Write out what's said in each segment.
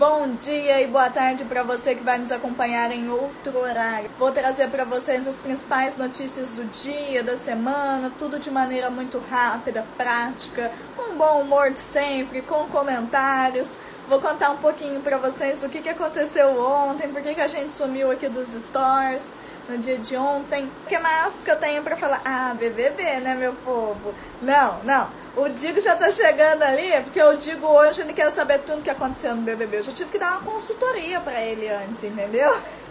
bom dia e boa tarde para você que vai nos acompanhar em outro horário. Vou trazer para vocês as principais notícias do dia, da semana, tudo de maneira muito rápida, prática, com bom humor de sempre, com comentários. Vou contar um pouquinho para vocês do que, que aconteceu ontem, por que, que a gente sumiu aqui dos stores no dia de ontem. O que mais que eu tenho para falar? Ah, BBB, né, meu povo? Não, não. O Digo já tá chegando ali, porque o Digo hoje ele quer saber tudo que aconteceu no BBB. Eu já tive que dar uma consultoria para ele antes, entendeu?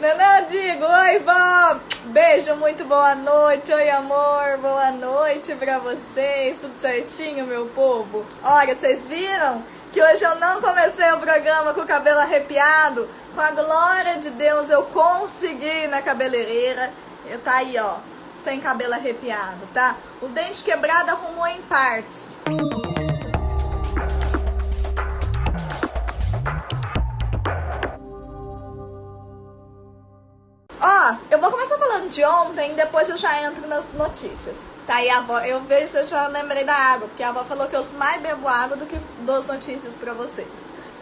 Não, não, Digo, oi, bom. Beijo, muito boa noite. Oi, amor, boa noite pra vocês. Tudo certinho, meu povo? Olha, vocês viram que hoje eu não comecei o programa com o cabelo arrepiado? Com a glória de Deus eu consegui na cabeleireira. Eu tá aí, ó, sem cabelo arrepiado, tá? O dente quebrado arrumou em partes. Ó, eu vou começar falando de ontem, depois eu já entro nas notícias. Tá aí a avó, eu vejo se eu já lembrei da água, porque a avó falou que eu mais bebo água do que dou notícias pra vocês.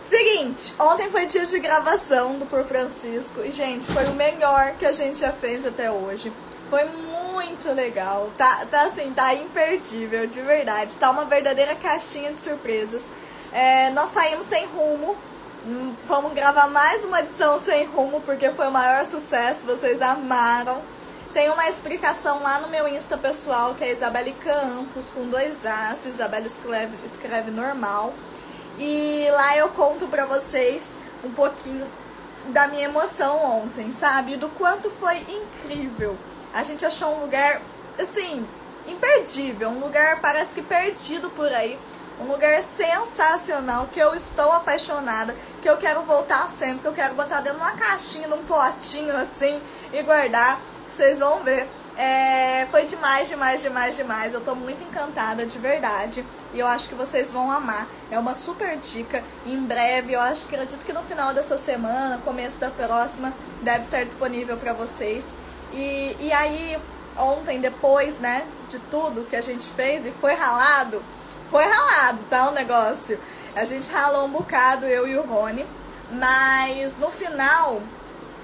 Seguinte, ontem foi dia de gravação do Por Francisco e, gente, foi o melhor que a gente já fez até hoje. Foi muito legal. Tá, tá assim, tá imperdível, de verdade. Tá uma verdadeira caixinha de surpresas. É, nós saímos sem rumo. Hum, vamos gravar mais uma edição sem rumo, porque foi o maior sucesso. Vocês amaram. Tem uma explicação lá no meu Insta pessoal, que é Isabelle Campos, com dois As. Isabelle escreve, escreve normal. E lá eu conto pra vocês um pouquinho da minha emoção ontem, sabe? Do quanto foi incrível a gente achou um lugar, assim, imperdível. Um lugar parece que perdido por aí. Um lugar sensacional, que eu estou apaixonada, que eu quero voltar sempre, que eu quero botar dentro de uma caixinha, num potinho assim e guardar. Vocês vão ver. É, foi demais, demais, demais, demais. Eu tô muito encantada, de verdade. E eu acho que vocês vão amar. É uma super dica. Em breve, eu acho que acredito que no final dessa semana, começo da próxima, deve estar disponível para vocês. E, e aí, ontem, depois, né, de tudo que a gente fez e foi ralado, foi ralado, tá? O negócio. A gente ralou um bocado, eu e o Rony, mas no final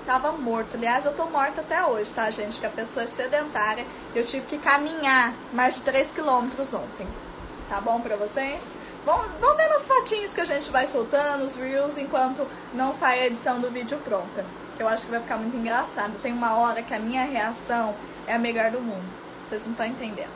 tava morto. Aliás, eu tô morta até hoje, tá, gente? Porque a pessoa é sedentária. Eu tive que caminhar mais de 3 quilômetros ontem. Tá bom pra vocês? Vamos, vamos ver nas fotinhos que a gente vai soltando, os reels, enquanto não sai a edição do vídeo pronta eu acho que vai ficar muito engraçado. Tem uma hora que a minha reação é a melhor do mundo. Vocês não estão entendendo.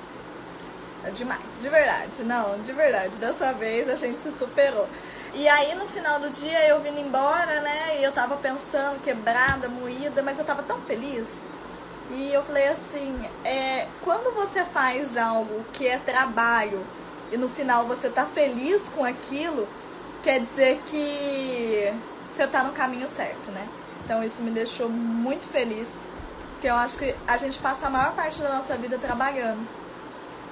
É demais, de verdade. Não, de verdade. Dessa vez a gente se superou. E aí no final do dia eu vindo embora, né? E eu tava pensando, quebrada, moída, mas eu tava tão feliz. E eu falei assim, é, quando você faz algo que é trabalho e no final você tá feliz com aquilo, quer dizer que você tá no caminho certo, né? Então isso me deixou muito feliz, porque eu acho que a gente passa a maior parte da nossa vida trabalhando.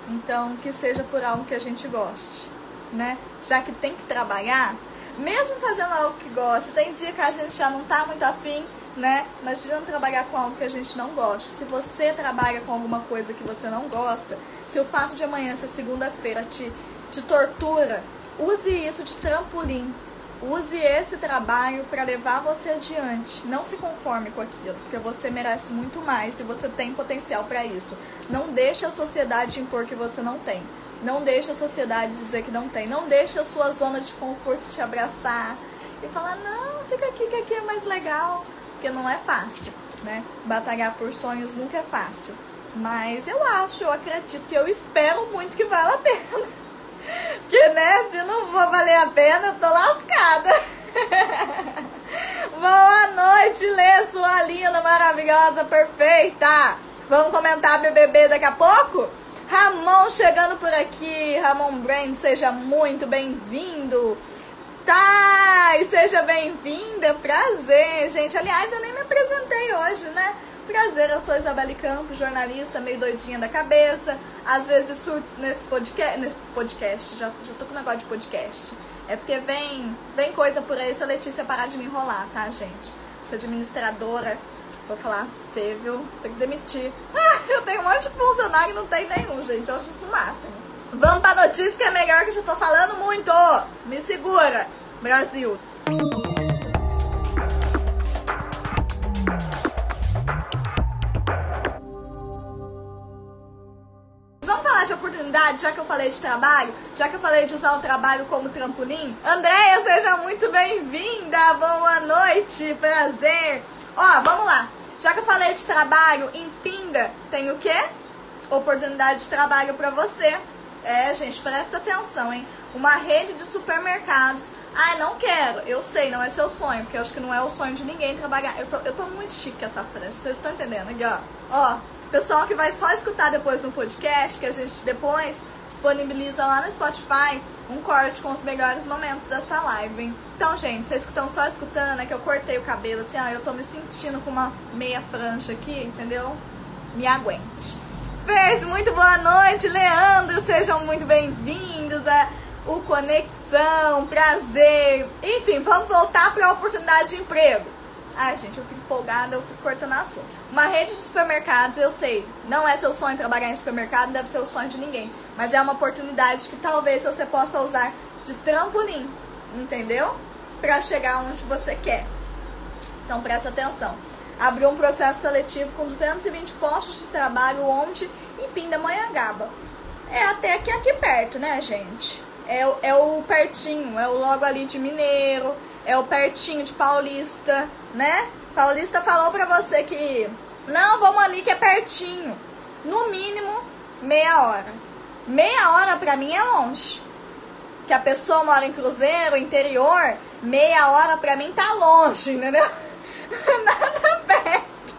Então que seja por algo que a gente goste, né? Já que tem que trabalhar, mesmo fazendo algo que gosta, tem dia que a gente já não tá muito afim, né? Imagina trabalhar com algo que a gente não gosta. Se você trabalha com alguma coisa que você não gosta, se o fato de amanhã ser segunda-feira te, te tortura, use isso de trampolim Use esse trabalho para levar você adiante. Não se conforme com aquilo, porque você merece muito mais e você tem potencial para isso. Não deixe a sociedade impor que você não tem. Não deixe a sociedade dizer que não tem. Não deixe a sua zona de conforto te abraçar e falar: "Não, fica aqui que aqui é mais legal", porque não é fácil, né? Batalhar por sonhos nunca é fácil. Mas eu acho, eu acredito, eu espero muito que vale a pena. Que, né, se não for valer a pena, eu tô lascada. Lê, sua linda, maravilhosa, perfeita. Vamos comentar BBB daqui a pouco? Ramon chegando por aqui. Ramon Brand, seja muito bem-vindo. Thay, seja bem-vinda. Prazer, gente. Aliás, eu nem me apresentei hoje, né? Prazer, eu sou Isabelle Campos, jornalista, meio doidinha da cabeça. Às vezes surtos nesse podcast. Nesse podcast, já, já tô com negócio de podcast. É porque vem, vem coisa por aí se a Letícia parar de me enrolar, tá, gente? Administradora, vou falar, você, viu? Tem que demitir. Ah, eu tenho um monte de funcionário e não tem nenhum, gente. Eu acho isso o máximo. Vamos pra notícia que é melhor que eu já tô falando muito. Me segura. Brasil. Já que eu falei de trabalho, já que eu falei de usar o trabalho como trampolim? Andréia, seja muito bem-vinda! Boa noite, prazer! Ó, vamos lá. Já que eu falei de trabalho, em Pinda tem o quê? Oportunidade de trabalho para você. É, gente, presta atenção, hein? Uma rede de supermercados. Ai, não quero. Eu sei, não é seu sonho, porque eu acho que não é o sonho de ninguém trabalhar. Eu tô, eu tô muito chique essa franja, vocês estão entendendo aqui, ó. Ó, pessoal que vai só escutar depois no podcast, que a gente depois disponibiliza lá no Spotify um corte com os melhores momentos dessa live, hein? Então, gente, vocês que estão só escutando, é que eu cortei o cabelo assim, ó, eu tô me sentindo com uma meia franja aqui, entendeu? Me aguente. Fez, muito boa noite, Leandro, sejam muito bem-vindos a o Conexão, prazer. Enfim, vamos voltar para a oportunidade de emprego. Ai, gente, eu fico empolgada, eu fico cortando assunto. Uma rede de supermercados, eu sei, não é seu sonho trabalhar em supermercado, não deve ser o sonho de ninguém. Mas é uma oportunidade que talvez você possa usar de trampolim, entendeu? Para chegar onde você quer. Então presta atenção. Abriu um processo seletivo com 220 postos de trabalho onde? Em Pindamonhangaba. É até aqui, aqui perto, né, gente? É, é o pertinho, é o logo ali de Mineiro, é o pertinho de Paulista, né? Paulista falou pra você que não, vamos ali que é pertinho. No mínimo, meia hora. Meia hora pra mim é longe. Que a pessoa mora em Cruzeiro, interior, meia hora pra mim tá longe, entendeu? Nada perto.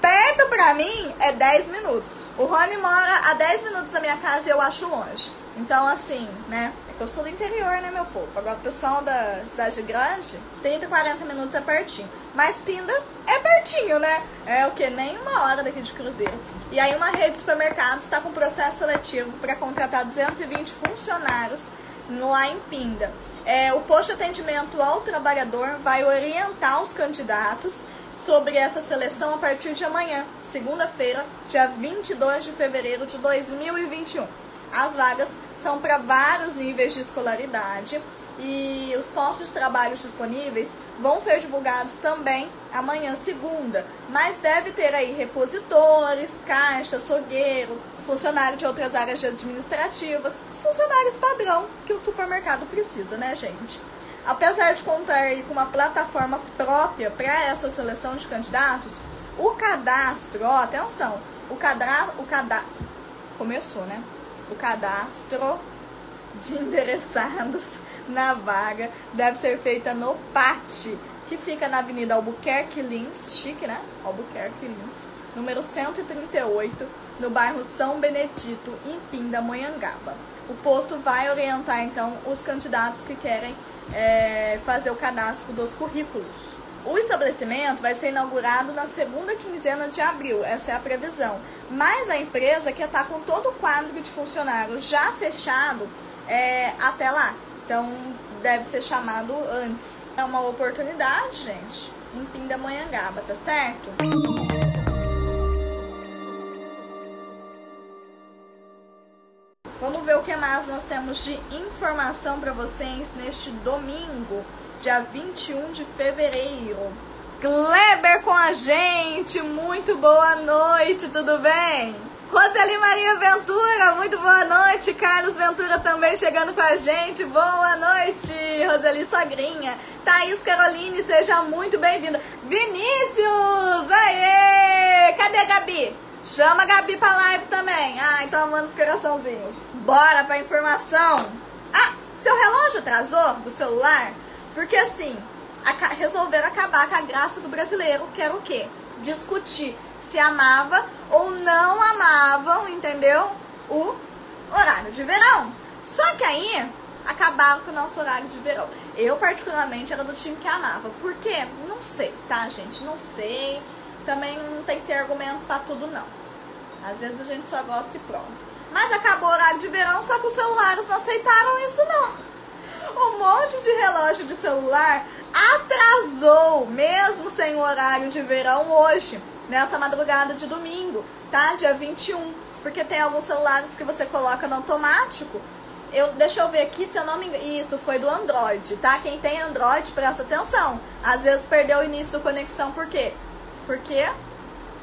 Perto pra mim é 10 minutos. O Rony mora a 10 minutos da minha casa e eu acho longe. Então, assim, né? Eu sou do interior, né, meu povo? Agora, o pessoal da cidade grande, 30, 40 minutos é pertinho. Mas Pinda é pertinho, né? É o que? Nem uma hora daqui de Cruzeiro. E aí, uma rede de supermercados está com processo seletivo para contratar 220 funcionários lá em Pinda. É, o posto de atendimento ao trabalhador vai orientar os candidatos sobre essa seleção a partir de amanhã, segunda-feira, dia 22 de fevereiro de 2021. As vagas são para vários níveis de escolaridade e os postos de trabalho disponíveis vão ser divulgados também amanhã, segunda. Mas deve ter aí repositores, caixa, açougueiro, funcionário de outras áreas administrativas, os funcionários padrão que o supermercado precisa, né, gente? Apesar de contar aí com uma plataforma própria para essa seleção de candidatos, o cadastro, ó, atenção, o cadastro, o cadastro, começou, né? O cadastro de interessados na vaga deve ser feita no PAT, que fica na Avenida Albuquerque Lins, chique, né? Albuquerque Lins, número 138, no bairro São Benedito, em Pindamonhangaba. O posto vai orientar, então, os candidatos que querem é, fazer o cadastro dos currículos. O estabelecimento vai ser inaugurado na segunda quinzena de abril, essa é a previsão. Mas a empresa quer estar com todo o quadro de funcionários já fechado é, até lá. Então deve ser chamado antes. É uma oportunidade, gente, em Pindamonhangaba, tá certo? Vamos ver o que mais nós temos de informação para vocês neste domingo dia 21 de fevereiro. Kleber com a gente, muito boa noite, tudo bem? Roseli Maria Ventura, muito boa noite. Carlos Ventura também chegando com a gente, boa noite. Roseli Sogrinha. Thaís Caroline, seja muito bem-vinda. Vinícius, aê! Cadê a Gabi? Chama a Gabi pra live também. Ah, então amando os coraçãozinhos. Bora pra informação. Ah, seu relógio atrasou do celular? Porque assim, a, resolveram acabar com a graça do brasileiro, que era o quê? Discutir se amava ou não amavam, entendeu? O horário de verão. Só que aí acabaram com o nosso horário de verão. Eu, particularmente, era do time que amava. Por quê? Não sei, tá, gente? Não sei. Também não tem que ter argumento para tudo, não. Às vezes a gente só gosta e pronto. Mas acabou o horário de verão, só que os celulares não aceitaram isso, não um monte de relógio de celular atrasou, mesmo sem o horário de verão hoje, nessa madrugada de domingo, tá? Dia 21. Porque tem alguns celulares que você coloca no automático eu, deixa eu ver aqui se eu não me engano. Isso, foi do Android, tá? Quem tem Android, presta atenção. Às vezes perdeu o início da conexão, por quê? Porque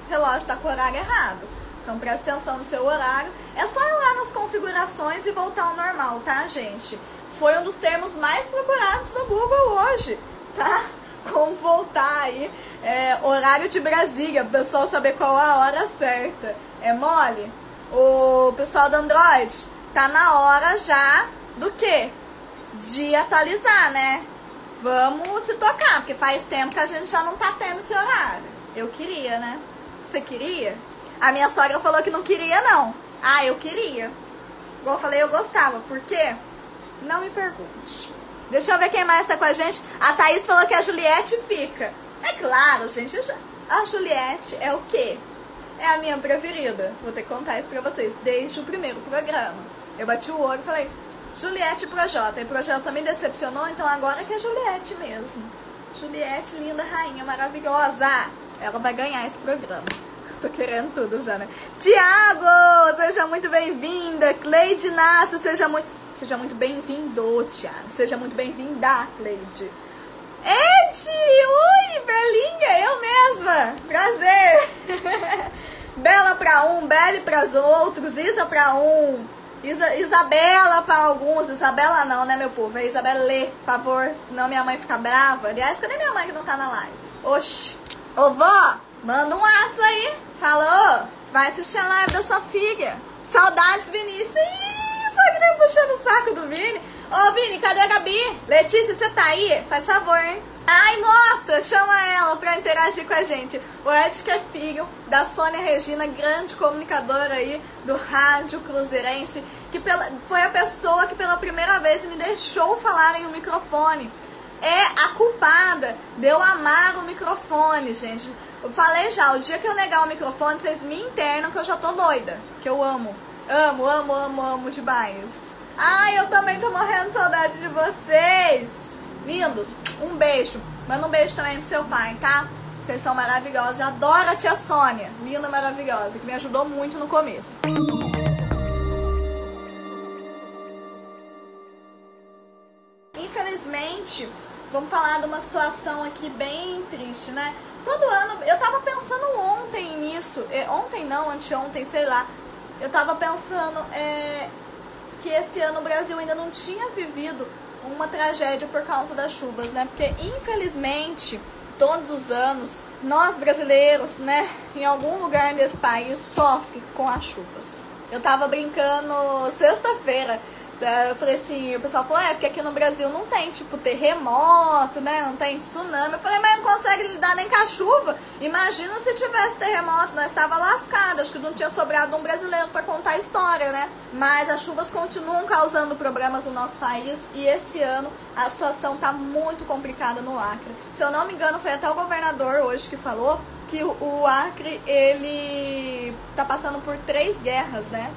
o relógio tá com o horário errado. Então presta atenção no seu horário. É só ir lá nas configurações e voltar ao normal, tá, gente? Foi um dos termos mais procurados no Google hoje, tá? Como voltar aí, é, horário de Brasília, o pessoal saber qual a hora certa. É mole? O pessoal do Android, tá na hora já do quê? De atualizar, né? Vamos se tocar, porque faz tempo que a gente já não tá tendo esse horário. Eu queria, né? Você queria? A minha sogra falou que não queria, não. Ah, eu queria. Igual eu falei, eu gostava. Por quê? Não me pergunte. Deixa eu ver quem mais tá com a gente. A Thaís falou que a Juliette fica. É claro, gente. A Juliette é o quê? É a minha preferida. Vou ter que contar isso pra vocês. Desde o primeiro programa. Eu bati o olho e falei, Juliette Projota. E Projota me decepcionou, então agora que é Juliette mesmo. Juliette, linda rainha, maravilhosa. Ela vai ganhar esse programa. Tô querendo tudo já, né? Tiago, seja muito bem-vinda. Cleide Inácio, seja muito, seja muito bem-vindo, Tiago. Seja muito bem-vinda, Cleide. Ed, ui, Belinha, eu mesma. Prazer. Bela pra um, Belle pras outros, Isa pra um. Isa, Isabela para alguns, Isabela não, né, meu povo? É Isabela, por favor, senão minha mãe fica brava. Aliás, cadê minha mãe que não tá na live? Oxi. Ô, vó, manda um WhatsApp aí. Falou, vai assistir a live da sua filha. Saudades, Vinícius. Ih, só puxando o saco do Vini. Ô, Vini, cadê a Gabi? Letícia, você tá aí? Faz favor, hein? Ai, mostra, chama ela pra interagir com a gente. O que é filho da Sônia Regina, grande comunicadora aí do rádio cruzeirense, que pela, foi a pessoa que pela primeira vez me deixou falar em um microfone. É a culpada de eu amar o microfone, gente. Eu falei já, o dia que eu negar o microfone, vocês me internam que eu já tô doida. Que eu amo. Amo, amo, amo, amo demais. Ai, eu também tô morrendo de saudade de vocês. Lindos, um beijo. Manda um beijo também pro seu pai, tá? Vocês são maravilhosos. Adoro a tia Sônia, linda, maravilhosa, que me ajudou muito no começo. Infelizmente, vamos falar de uma situação aqui bem triste, né? Todo ano, eu tava pensando ontem nisso, é, ontem não, anteontem, sei lá. Eu tava pensando é, que esse ano o Brasil ainda não tinha vivido uma tragédia por causa das chuvas, né? Porque infelizmente todos os anos nós brasileiros, né, em algum lugar desse país sofre com as chuvas. Eu tava brincando sexta-feira eu falei assim, o pessoal falou, é, porque aqui no Brasil não tem, tipo, terremoto, né? Não tem tsunami. Eu falei, mas não consegue lidar nem com a chuva. Imagina se tivesse terremoto, nós estava lascado. Acho que não tinha sobrado um brasileiro para contar a história, né? Mas as chuvas continuam causando problemas no nosso país e esse ano a situação tá muito complicada no Acre. Se eu não me engano, foi até o governador hoje que falou que o Acre, ele tá passando por três guerras, né?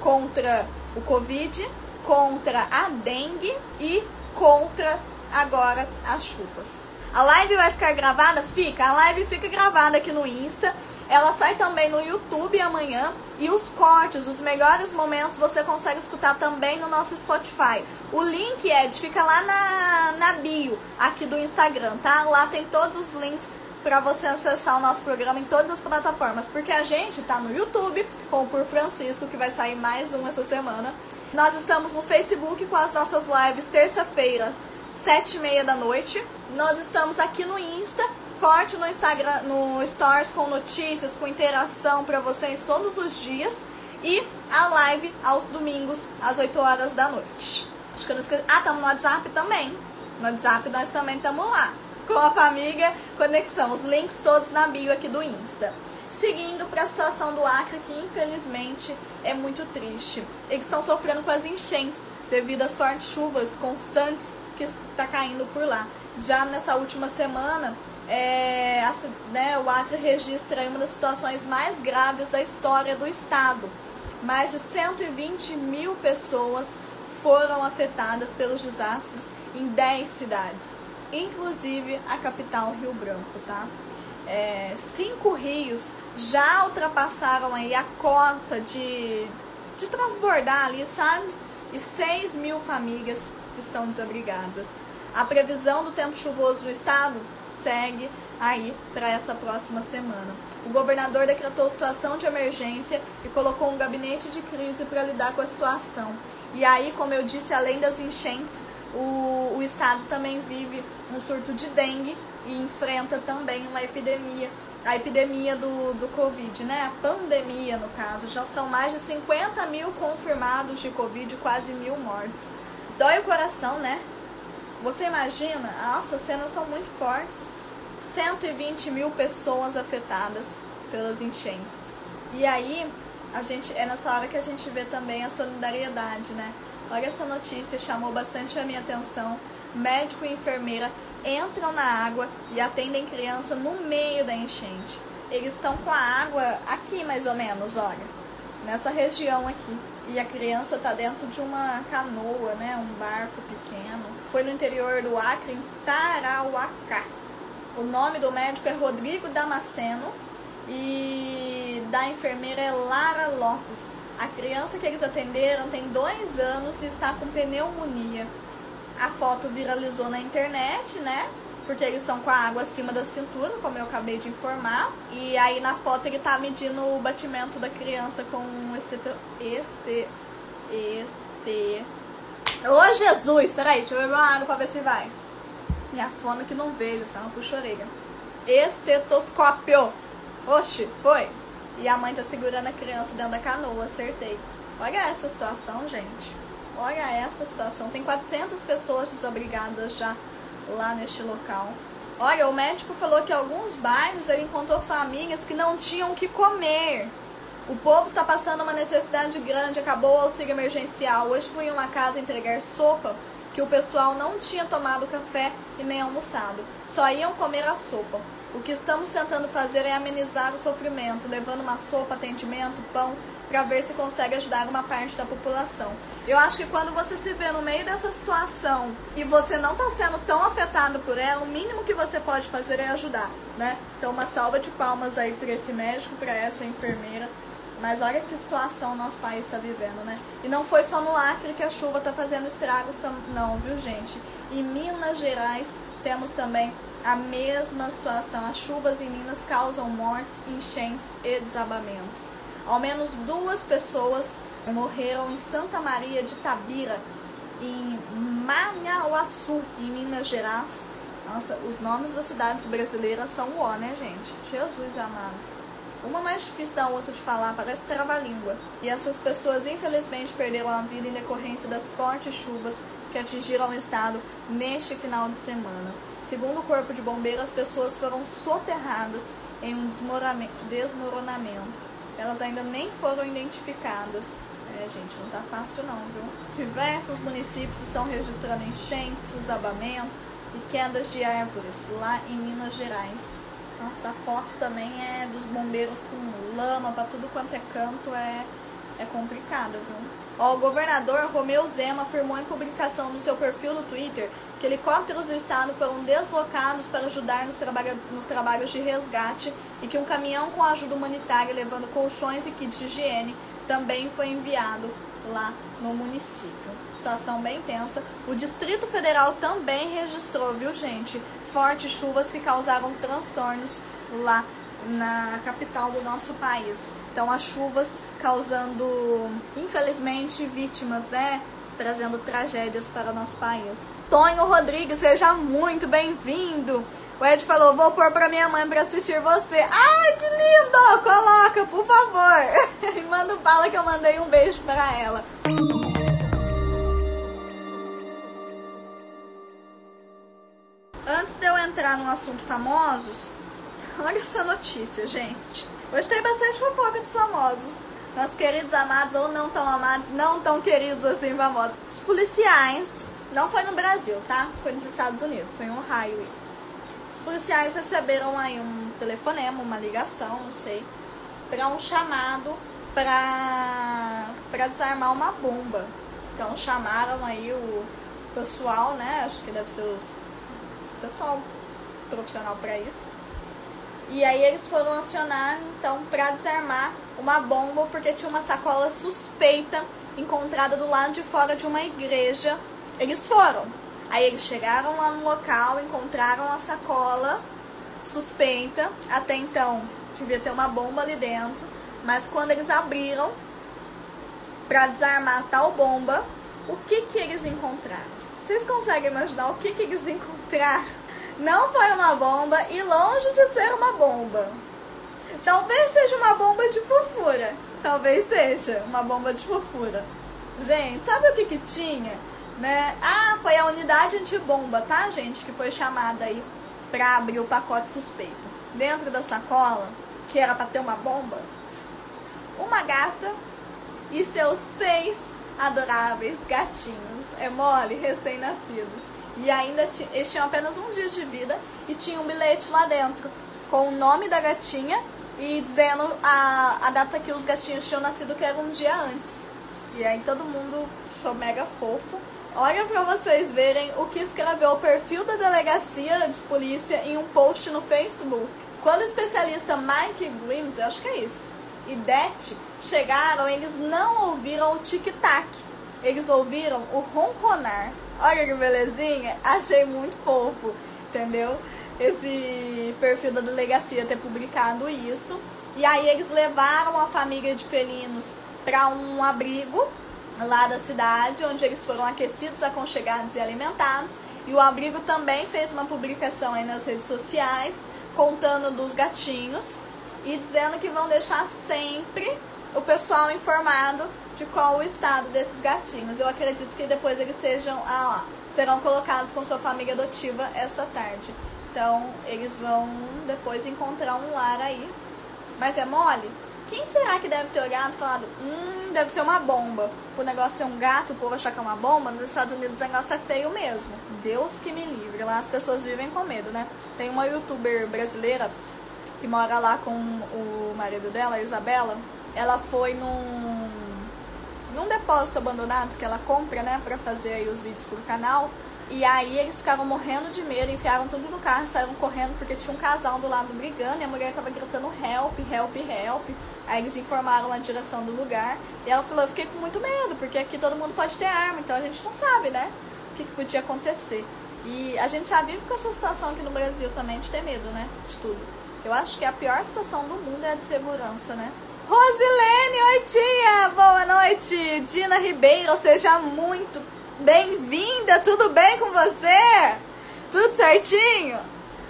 Contra o Covid, contra a dengue e contra agora as chuvas. A live vai ficar gravada? Fica. A live fica gravada aqui no Insta. Ela sai também no YouTube amanhã. E os cortes, os melhores momentos, você consegue escutar também no nosso Spotify. O link, Ed, fica lá na, na bio aqui do Instagram, tá? Lá tem todos os links para você acessar o nosso programa em todas as plataformas. Porque a gente tá no YouTube, com o Por Francisco, que vai sair mais um essa semana. Nós estamos no Facebook com as nossas lives terça-feira, sete e meia da noite. Nós estamos aqui no Insta, forte no Instagram, no Stories com notícias, com interação para vocês todos os dias. E a live aos domingos, às 8 horas da noite. Acho que eu não esqueci. Ah, estamos no WhatsApp também. No WhatsApp nós também estamos lá. Com a família Conexão. Os links todos na bio aqui do Insta. Seguindo para a situação do Acre, que infelizmente é muito triste. Eles estão sofrendo com as enchentes devido às fortes chuvas constantes que está caindo por lá. Já nessa última semana, é, a, né, o Acre registra uma das situações mais graves da história do estado. Mais de 120 mil pessoas foram afetadas pelos desastres em 10 cidades, inclusive a capital Rio Branco, tá? É, cinco rios já ultrapassaram aí a cota de, de transbordar ali, sabe? e 6 mil famílias estão desabrigadas. A previsão do tempo chuvoso do estado segue aí para essa próxima semana. O governador decretou situação de emergência e colocou um gabinete de crise para lidar com a situação. E aí, como eu disse, além das enchentes, o, o estado também vive um surto de dengue e enfrenta também uma epidemia a epidemia do, do Covid, né? A pandemia, no caso. Já são mais de 50 mil confirmados de Covid quase mil mortes. Dói o coração, né? Você imagina? Nossa, as cenas são muito fortes. 120 mil pessoas afetadas pelas enchentes. E aí, a gente, é nessa hora que a gente vê também a solidariedade, né? Olha essa notícia, chamou bastante a minha atenção. Médico e enfermeira entram na água e atendem criança no meio da enchente. Eles estão com a água aqui mais ou menos, olha, nessa região aqui. E a criança está dentro de uma canoa, né, um barco pequeno. Foi no interior do Acre, em Tarauacá. O nome do médico é Rodrigo Damasceno e da enfermeira é Lara Lopes. A criança que eles atenderam tem dois anos e está com pneumonia. A foto viralizou na internet, né? Porque eles estão com a água acima da cintura, como eu acabei de informar. E aí na foto ele tá medindo o batimento da criança com este. Este. Este. Ô Jesus! Peraí, deixa eu beber uma água pra ver se vai. Minha fome que não vejo, senão puxa a orelha. Estetoscópio. Oxi, foi. E a mãe tá segurando a criança dentro da canoa, acertei. Olha essa situação, gente. Olha essa situação. Tem 400 pessoas desabrigadas já lá neste local. Olha, o médico falou que alguns bairros ele encontrou famílias que não tinham o que comer. O povo está passando uma necessidade grande, acabou o auxílio emergencial. Hoje fui em uma casa entregar sopa que o pessoal não tinha tomado café e nem almoçado. Só iam comer a sopa. O que estamos tentando fazer é amenizar o sofrimento, levando uma sopa, atendimento, pão para ver se consegue ajudar uma parte da população. Eu acho que quando você se vê no meio dessa situação e você não está sendo tão afetado por ela, o mínimo que você pode fazer é ajudar, né? Então uma salva de palmas aí para esse médico, para essa enfermeira. Mas olha que situação o nosso país está vivendo, né? E não foi só no Acre que a chuva está fazendo estragos, não, viu, gente? Em Minas Gerais temos também a mesma situação. As chuvas em Minas causam mortes, enchentes e desabamentos. Ao menos duas pessoas morreram em Santa Maria de Tabira, em Manhauaçu, em Minas Gerais. Nossa, os nomes das cidades brasileiras são o ó, né, gente? Jesus amado. Uma mais difícil da outra de falar, parece trava-língua. E essas pessoas, infelizmente, perderam a vida em decorrência das fortes chuvas que atingiram o estado neste final de semana. Segundo o Corpo de Bombeiros, as pessoas foram soterradas em um desmoronamento elas ainda nem foram identificadas. É, gente, não tá fácil não, viu? Diversos municípios estão registrando enchentes, desabamentos e quedas de árvores lá em Minas Gerais. Nossa, a foto também é dos bombeiros com lama para tudo quanto é canto, é, é complicado, viu? Ó, o governador Romeu Zema afirmou em publicação no seu perfil no Twitter que helicópteros do estado foram deslocados para ajudar nos, nos trabalhos de resgate e que um caminhão com ajuda humanitária levando colchões e kits de higiene também foi enviado lá no município. Situação bem tensa. O Distrito Federal também registrou, viu, gente, fortes chuvas que causaram transtornos lá na capital do nosso país. Então, as chuvas causando, infelizmente, vítimas, né? Trazendo tragédias para o nosso país. Tonho Rodrigues, seja muito bem-vindo. O Ed falou: vou pôr para minha mãe para assistir você. Ai, que lindo! Coloca, por favor. E manda bala que eu mandei um beijo para ela. Antes de eu entrar no assunto famosos, olha essa notícia, gente. Hoje tem bastante fofoca dos famosos. Nossos queridos amados ou não tão amados, não tão queridos assim famosos. Os policiais, não foi no Brasil, tá? Foi nos Estados Unidos, foi em Ohio isso. Os policiais receberam aí um telefonema, uma ligação, não sei, para um chamado para desarmar uma bomba. Então chamaram aí o pessoal, né? Acho que deve ser os pessoal profissional para isso. E aí eles foram acionar então para desarmar uma bomba porque tinha uma sacola suspeita encontrada do lado de fora de uma igreja. Eles foram. Aí eles chegaram lá no local, encontraram a sacola suspeita. Até então devia ter uma bomba ali dentro. Mas quando eles abriram para desarmar tal bomba, o que que eles encontraram? Vocês conseguem imaginar o que que eles encontraram? Não foi uma bomba e longe de ser uma bomba. Talvez seja uma bomba de fofura. Talvez seja uma bomba de fofura. Gente, sabe o que que tinha? Né? Ah, foi a unidade antibomba, tá, gente? Que foi chamada aí pra abrir o pacote suspeito. Dentro da sacola, que era pra ter uma bomba, uma gata e seus seis adoráveis gatinhos. É mole, recém-nascidos. E ainda eles tinham apenas um dia de vida e tinha um bilhete lá dentro com o nome da gatinha e dizendo a, a data que os gatinhos tinham nascido, que era um dia antes. E aí todo mundo foi mega fofo. Olha pra vocês verem o que escreveu o perfil da delegacia de polícia em um post no Facebook. Quando o especialista Mike Grimes, eu acho que é isso, e Det chegaram, eles não ouviram o tic-tac. Eles ouviram o ronronar. Olha que belezinha. Achei muito fofo, entendeu? esse perfil da delegacia ter publicado isso. E aí eles levaram a família de felinos para um abrigo lá da cidade, onde eles foram aquecidos, aconchegados e alimentados. E o abrigo também fez uma publicação aí nas redes sociais, contando dos gatinhos e dizendo que vão deixar sempre o pessoal informado de qual o estado desses gatinhos. Eu acredito que depois eles sejam, ah lá, serão colocados com sua família adotiva esta tarde. Então, eles vão depois encontrar um lar aí. Mas é mole? Quem será que deve ter olhado e falado, hum, deve ser uma bomba? O negócio ser um gato, o povo achar que é uma bomba, nos Estados Unidos o negócio é feio mesmo. Deus que me livre. Lá as pessoas vivem com medo, né? Tem uma youtuber brasileira que mora lá com o marido dela, a Isabela. Ela foi num, num depósito abandonado que ela compra, né, pra fazer aí os vídeos pro canal. E aí eles ficaram morrendo de medo, enfiaram tudo no carro, saíram correndo porque tinha um casal do lado brigando e a mulher tava gritando help, help, help. Aí eles informaram a direção do lugar e ela falou, eu fiquei com muito medo, porque aqui todo mundo pode ter arma, então a gente não sabe, né? O que, que podia acontecer. E a gente já vive com essa situação aqui no Brasil também de ter medo, né? De tudo. Eu acho que a pior situação do mundo é a de segurança, né? Rosilene, oi tia! Boa noite! Dina Ribeiro, seja muito Bem-vinda, tudo bem com você? Tudo certinho?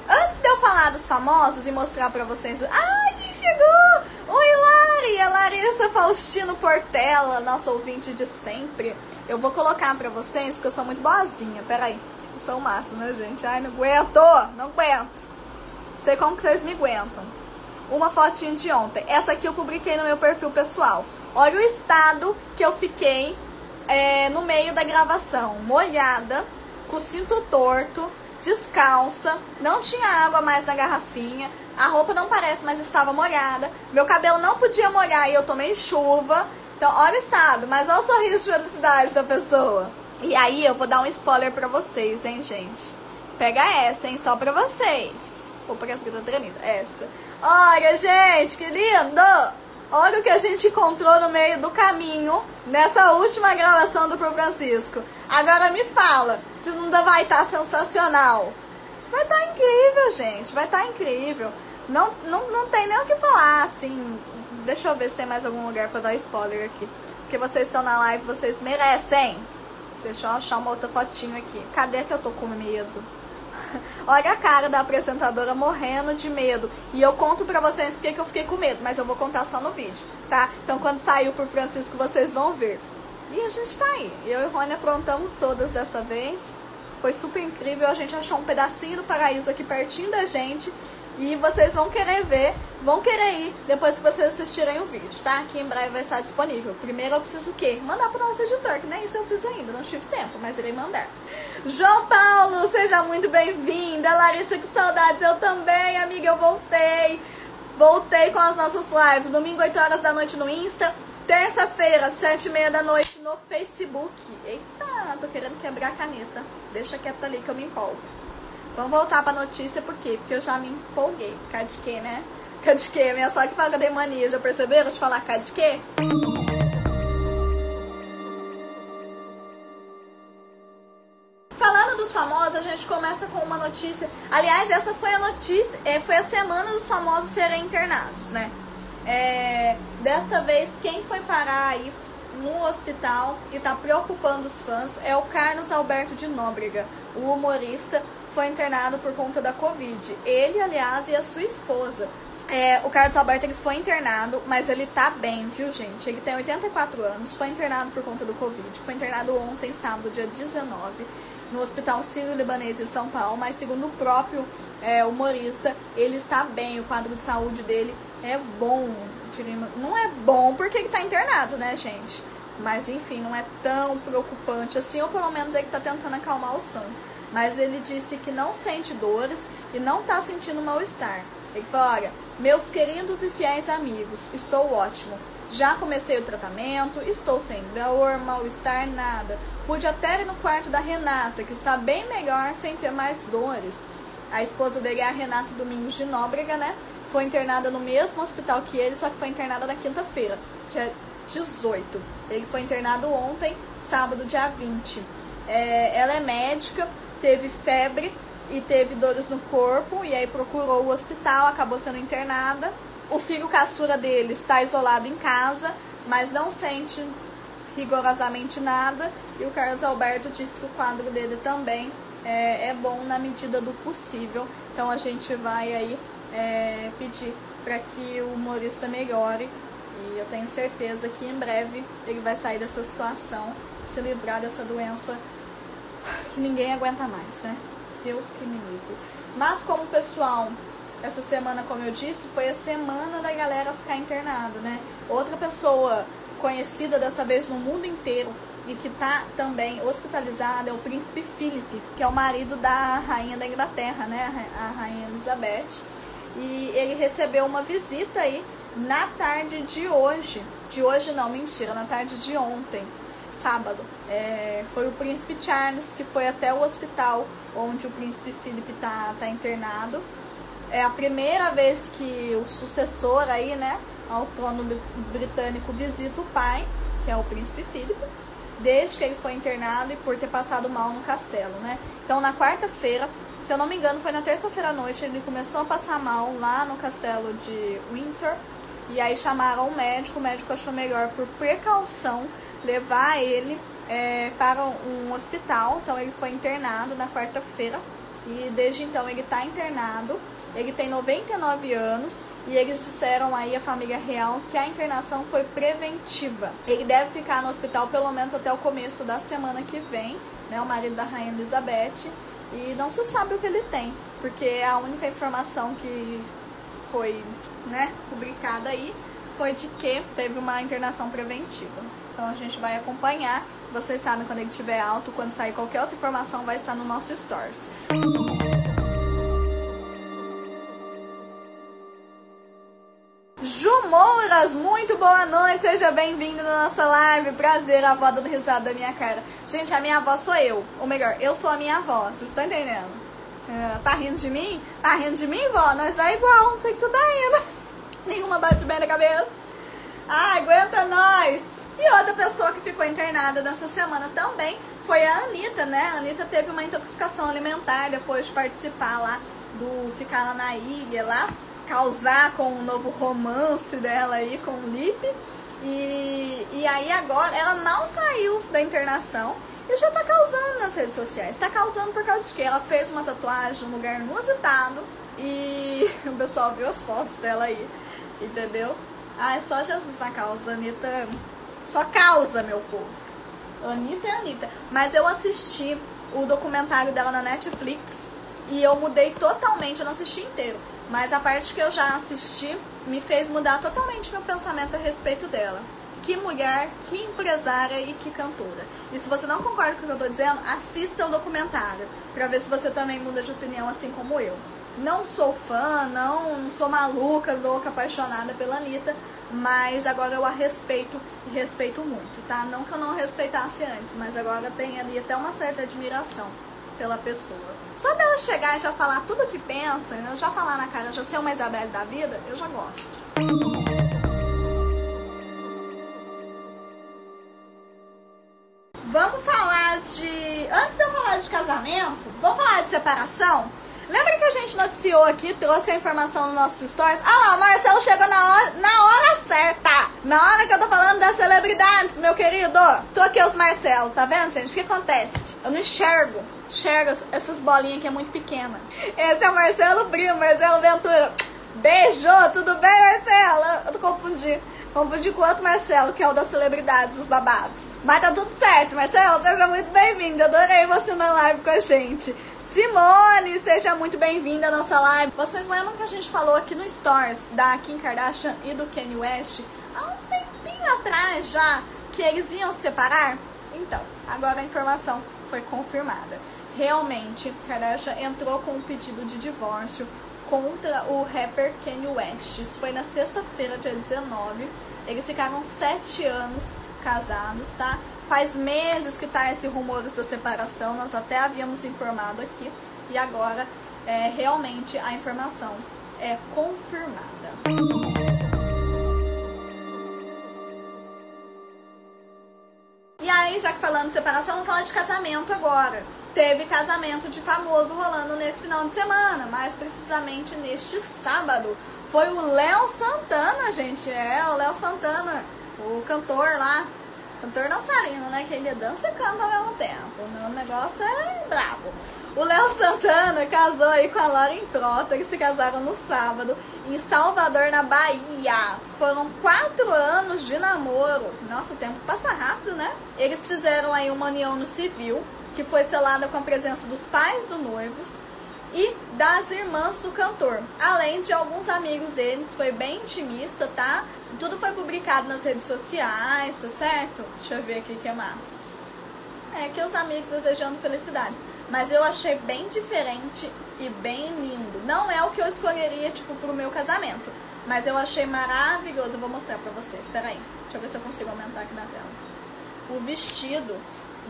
Antes de eu falar dos famosos e mostrar pra vocês. Ai, quem chegou? Oi, Lari! A Larissa Faustino Portela, nossa ouvinte de sempre. Eu vou colocar pra vocês, porque eu sou muito boazinha. Peraí, eu sou o máximo, né, gente? Ai, não aguento! Não aguento! Sei como que vocês me aguentam. Uma fotinha de ontem. Essa aqui eu publiquei no meu perfil pessoal. Olha o estado que eu fiquei é, no meio da gravação, molhada, com o cinto torto, descalça, não tinha água mais na garrafinha, a roupa não parece, mas estava molhada, meu cabelo não podia molhar e eu tomei chuva. Então, olha o estado, mas olha o sorriso de felicidade da pessoa. E aí, eu vou dar um spoiler pra vocês, hein, gente? Pega essa, hein, só pra vocês. Ou que tá tremendo. Essa. Olha, gente, que lindo! Olha o que a gente encontrou no meio do caminho nessa última gravação do Pro Francisco. Agora me fala, se não vai estar tá sensacional. Vai estar tá incrível, gente. Vai estar tá incrível. Não, não, não tem nem o que falar, assim. Deixa eu ver se tem mais algum lugar para dar spoiler aqui. Porque vocês estão na live, vocês merecem. Deixa eu achar uma outra fotinho aqui. Cadê que eu tô com medo? Olha a cara da apresentadora morrendo de medo. E eu conto pra vocês porque que eu fiquei com medo, mas eu vou contar só no vídeo, tá? Então quando saiu por Francisco, vocês vão ver. E a gente tá aí. Eu e Rony aprontamos todas dessa vez. Foi super incrível. A gente achou um pedacinho do paraíso aqui pertinho da gente. E vocês vão querer ver, vão querer ir depois que vocês assistirem o vídeo, tá? Que em breve vai estar disponível. Primeiro eu preciso o quê? Mandar pro nosso editor, que nem isso eu fiz ainda, não tive tempo, mas irei mandar. João Paulo, seja muito bem-vinda. Larissa, que saudades. Eu também, amiga, eu voltei. Voltei com as nossas lives. Domingo, 8 horas da noite no Insta. Terça-feira, 7 e meia da noite no Facebook. Eita, tô querendo quebrar a caneta. Deixa quieta ali que eu me empolgo. Vamos voltar pra notícia, por quê? Porque eu já me empolguei. De quê, né? Cadê? Minha fala que eu tenho mania, já perceberam de falar cadê? Falando dos famosos, a gente começa com uma notícia. Aliás, essa foi a notícia, é, foi a semana dos famosos serem internados, né? É, desta vez, quem foi parar aí no hospital e tá preocupando os fãs é o Carlos Alberto de Nóbrega, o humorista, foi internado por conta da Covid. Ele, aliás, e a sua esposa. É, o Carlos Alberto ele foi internado, mas ele tá bem, viu, gente? Ele tem 84 anos, foi internado por conta do Covid. Foi internado ontem, sábado, dia 19, no Hospital Sírio-Libanês em São Paulo, mas segundo o próprio é, humorista, ele está bem, o quadro de saúde dele é bom. Não é bom porque ele tá internado, né, gente? Mas enfim, não é tão preocupante assim, ou pelo menos ele tá tentando acalmar os fãs. Mas ele disse que não sente dores e não tá sentindo mal-estar. Ele falou: olha, meus queridos e fiéis amigos, estou ótimo. Já comecei o tratamento, estou sem dor, mal-estar, nada. Pude até ir no quarto da Renata, que está bem melhor sem ter mais dores. A esposa dele é a Renata Domingos de Nóbrega, né? Foi internada no mesmo hospital que ele, só que foi internada na quinta-feira, dia 18. Ele foi internado ontem, sábado, dia 20. É, ela é médica, teve febre e teve dores no corpo e aí procurou o hospital, acabou sendo internada. O filho caçura dele está isolado em casa, mas não sente rigorosamente nada. E o Carlos Alberto disse que o quadro dele também é, é bom na medida do possível. Então a gente vai aí é, pedir para que o humorista melhore. E eu tenho certeza que em breve ele vai sair dessa situação, se livrar dessa doença que ninguém aguenta mais, né? Deus que me livre. Mas como pessoal, essa semana, como eu disse, foi a semana da galera ficar internada, né? Outra pessoa conhecida dessa vez no mundo inteiro e que tá também hospitalizada é o príncipe Philip, que é o marido da rainha da Inglaterra, né? A rainha Elizabeth. E ele recebeu uma visita aí na tarde de hoje. De hoje não, mentira, na tarde de ontem sábado. É, foi o príncipe Charles que foi até o hospital onde o príncipe Philip está tá internado. É a primeira vez que o sucessor aí, né, ao trono britânico visita o pai, que é o príncipe Philip, desde que ele foi internado e por ter passado mal no castelo, né? Então na quarta-feira, se eu não me engano, foi na terça-feira à noite, ele começou a passar mal lá no castelo de Windsor. E aí chamaram o médico, o médico achou melhor por precaução levar ele é, para um hospital. Então ele foi internado na quarta-feira e desde então ele está internado. Ele tem 99 anos e eles disseram aí a família real que a internação foi preventiva. Ele deve ficar no hospital pelo menos até o começo da semana que vem, né? O marido da rainha Elizabeth e não se sabe o que ele tem, porque a única informação que foi, né, publicada aí foi de que teve uma internação preventiva. Então a gente vai acompanhar. Vocês sabem quando ele estiver alto, quando sair qualquer outra informação, vai estar no nosso Stories. Ju Mouras, muito boa noite, seja bem-vindo na nossa live. Prazer, a avó dando risada da minha cara. Gente, a minha avó sou eu. Ou melhor, eu sou a minha avó, vocês estão entendendo? É, tá rindo de mim? Tá rindo de mim, vó? Nós é igual, não sei que você tá rindo. Nenhuma bate bem na cabeça. Ah, aguenta nós! E outra pessoa que ficou internada nessa semana também foi a Anitta, né? A Anitta teve uma intoxicação alimentar depois de participar lá do Ficar lá na ilha, lá, causar com o novo romance dela aí com o Lipe. E, e aí agora ela mal saiu da internação e já tá causando nas redes sociais. Tá causando por causa de quê? Ela fez uma tatuagem num lugar inusitado e o pessoal viu as fotos dela aí, entendeu? Ah, é só Jesus na causa, Anitta só causa, meu povo. Anitta é Anitta. Mas eu assisti o documentário dela na Netflix e eu mudei totalmente, eu não assisti inteiro. Mas a parte que eu já assisti me fez mudar totalmente meu pensamento a respeito dela. Que mulher, que empresária e que cantora. E se você não concorda com o que eu estou dizendo, assista o documentário para ver se você também muda de opinião assim como eu. Não sou fã, não sou maluca, louca, apaixonada pela Anitta, mas agora eu a respeito e respeito muito, tá? Não que eu não respeitasse antes, mas agora tem ali até uma certa admiração pela pessoa. Só dela chegar e já falar tudo o que pensa, né? já falar na cara, já ser uma Isabelle da vida, eu já gosto. Vamos falar de. Antes de eu falar de casamento, vamos falar de separação? Lembra a gente noticiou aqui, trouxe a informação no nosso stories? Ah lá, o Marcelo chegou na hora, na hora certa. Na hora que eu tô falando das celebridades, meu querido. Tô aqui os Marcelo, tá vendo, gente? O que acontece? Eu não enxergo. Enxergo essas bolinhas que é muito pequena. Esse é o Marcelo Primo, Marcelo Ventura. Beijo, tudo bem, Marcelo? Eu tô confundindo. Confundi com outro Marcelo, que é o das celebridades, dos babados. Mas tá tudo certo, Marcelo, seja muito bem-vindo. Adorei você na live com a gente. Simone, seja muito bem-vinda à nossa live. Vocês lembram que a gente falou aqui no Stories da Kim Kardashian e do Kanye West há um tempinho atrás já que eles iam se separar? Então, agora a informação foi confirmada. Realmente, Kardashian entrou com um pedido de divórcio contra o rapper Kanye West. Isso foi na sexta-feira, dia 19. Eles ficaram sete anos casados, tá? Faz meses que tá esse rumor dessa separação, nós até havíamos informado aqui. E agora, é, realmente, a informação é confirmada. E aí, já que falando de separação, vamos falar de casamento agora. Teve casamento de famoso rolando nesse final de semana, mais precisamente neste sábado. Foi o Léo Santana, gente. É, o Léo Santana, o cantor lá, cantor dançarino, né? Que ele dança e canta ao mesmo tempo. O negócio é brabo. O Léo Santana casou aí com a Lauren Prota, que se casaram no sábado, em Salvador, na Bahia. Foram quatro anos de namoro. Nossa, o tempo passa rápido, né? Eles fizeram aí uma união no civil, que foi selada com a presença dos pais do noivos e das irmãs do cantor, além de alguns amigos deles. Foi bem intimista, tá? Tudo foi publicado nas redes sociais, tá certo? Deixa eu ver aqui o que mais. É que os amigos desejando felicidades. Mas eu achei bem diferente e bem lindo. Não é o que eu escolheria, tipo, pro meu casamento. Mas eu achei maravilhoso. Eu vou mostrar pra vocês. Aí. Deixa eu ver se eu consigo aumentar aqui na tela. O vestido